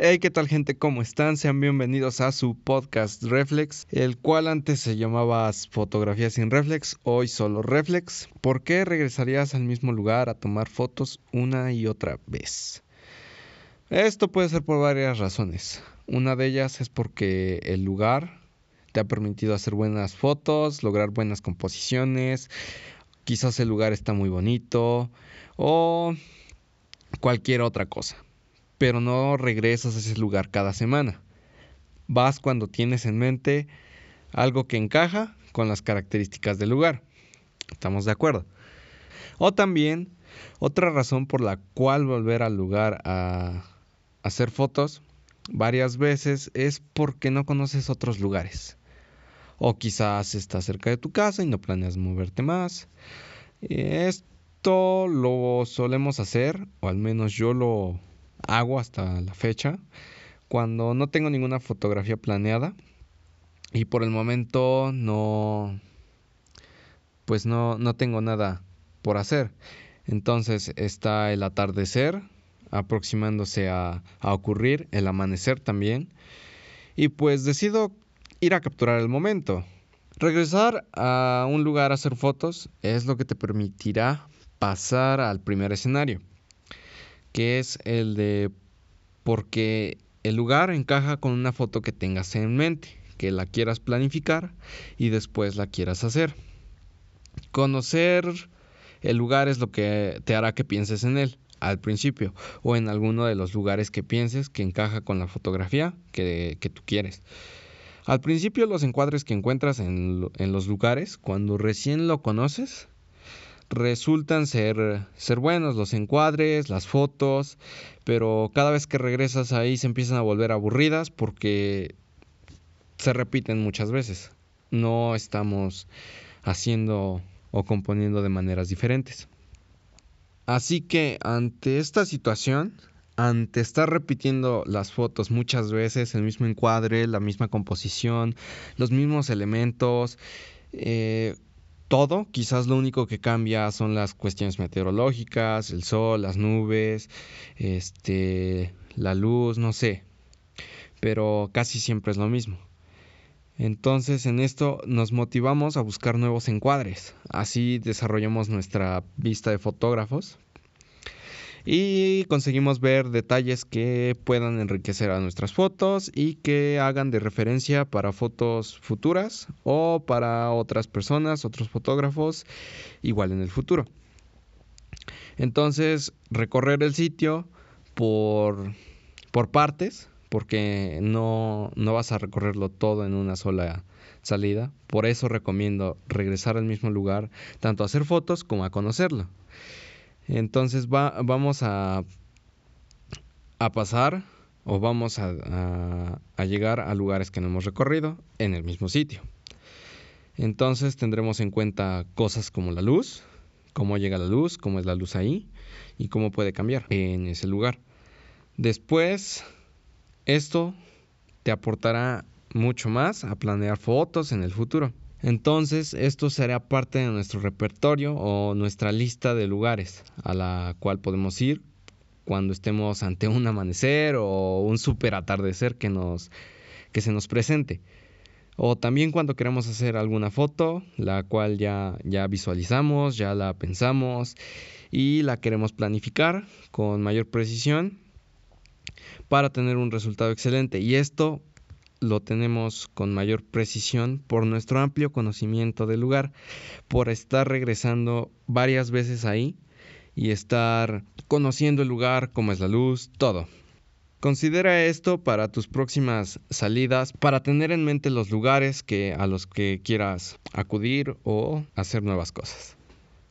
Hey, ¿qué tal gente? ¿Cómo están? Sean bienvenidos a su podcast Reflex, el cual antes se llamaba Fotografía sin Reflex, hoy solo Reflex. ¿Por qué regresarías al mismo lugar a tomar fotos una y otra vez? Esto puede ser por varias razones. Una de ellas es porque el lugar te ha permitido hacer buenas fotos, lograr buenas composiciones, quizás el lugar está muy bonito o cualquier otra cosa pero no regresas a ese lugar cada semana. Vas cuando tienes en mente algo que encaja con las características del lugar. ¿Estamos de acuerdo? O también, otra razón por la cual volver al lugar a hacer fotos varias veces es porque no conoces otros lugares. O quizás estás cerca de tu casa y no planeas moverte más. Esto lo solemos hacer, o al menos yo lo hago hasta la fecha cuando no tengo ninguna fotografía planeada y por el momento no pues no, no tengo nada por hacer. Entonces está el atardecer aproximándose a, a ocurrir, el amanecer también. Y pues decido ir a capturar el momento. Regresar a un lugar a hacer fotos es lo que te permitirá pasar al primer escenario que es el de porque el lugar encaja con una foto que tengas en mente, que la quieras planificar y después la quieras hacer. Conocer el lugar es lo que te hará que pienses en él al principio o en alguno de los lugares que pienses que encaja con la fotografía que, que tú quieres. Al principio los encuadres que encuentras en, en los lugares, cuando recién lo conoces, resultan ser, ser buenos los encuadres, las fotos, pero cada vez que regresas ahí se empiezan a volver aburridas porque se repiten muchas veces. No estamos haciendo o componiendo de maneras diferentes. Así que ante esta situación, ante estar repitiendo las fotos muchas veces, el mismo encuadre, la misma composición, los mismos elementos, eh, todo, quizás lo único que cambia son las cuestiones meteorológicas, el sol, las nubes, este, la luz, no sé, pero casi siempre es lo mismo. Entonces en esto nos motivamos a buscar nuevos encuadres, así desarrollamos nuestra vista de fotógrafos y conseguimos ver detalles que puedan enriquecer a nuestras fotos y que hagan de referencia para fotos futuras o para otras personas, otros fotógrafos, igual en el futuro. Entonces, recorrer el sitio por, por partes, porque no, no vas a recorrerlo todo en una sola salida. Por eso recomiendo regresar al mismo lugar, tanto a hacer fotos como a conocerlo. Entonces vamos a, a pasar o vamos a, a, llegar a lugares que no hemos recorrido en el mismo sitio. Entonces tendremos en cuenta cosas como la luz, cómo llega la luz, cómo es la luz ahí y cómo puede cambiar en ese lugar. Después, esto te aportará mucho más a planear fotos en el futuro. Entonces, esto será parte de nuestro repertorio o nuestra lista de lugares a la cual podemos ir cuando estemos ante un amanecer o un super atardecer que, nos, que se nos presente. O también cuando queremos hacer alguna foto, la cual ya, ya visualizamos, ya la pensamos y la queremos planificar con mayor precisión para tener un resultado excelente. Y esto lo tenemos con mayor precisión por nuestro amplio conocimiento del lugar, por estar regresando varias veces ahí y estar conociendo el lugar, cómo es la luz, todo. Considera esto para tus próximas salidas, para tener en mente los lugares que, a los que quieras acudir o hacer nuevas cosas.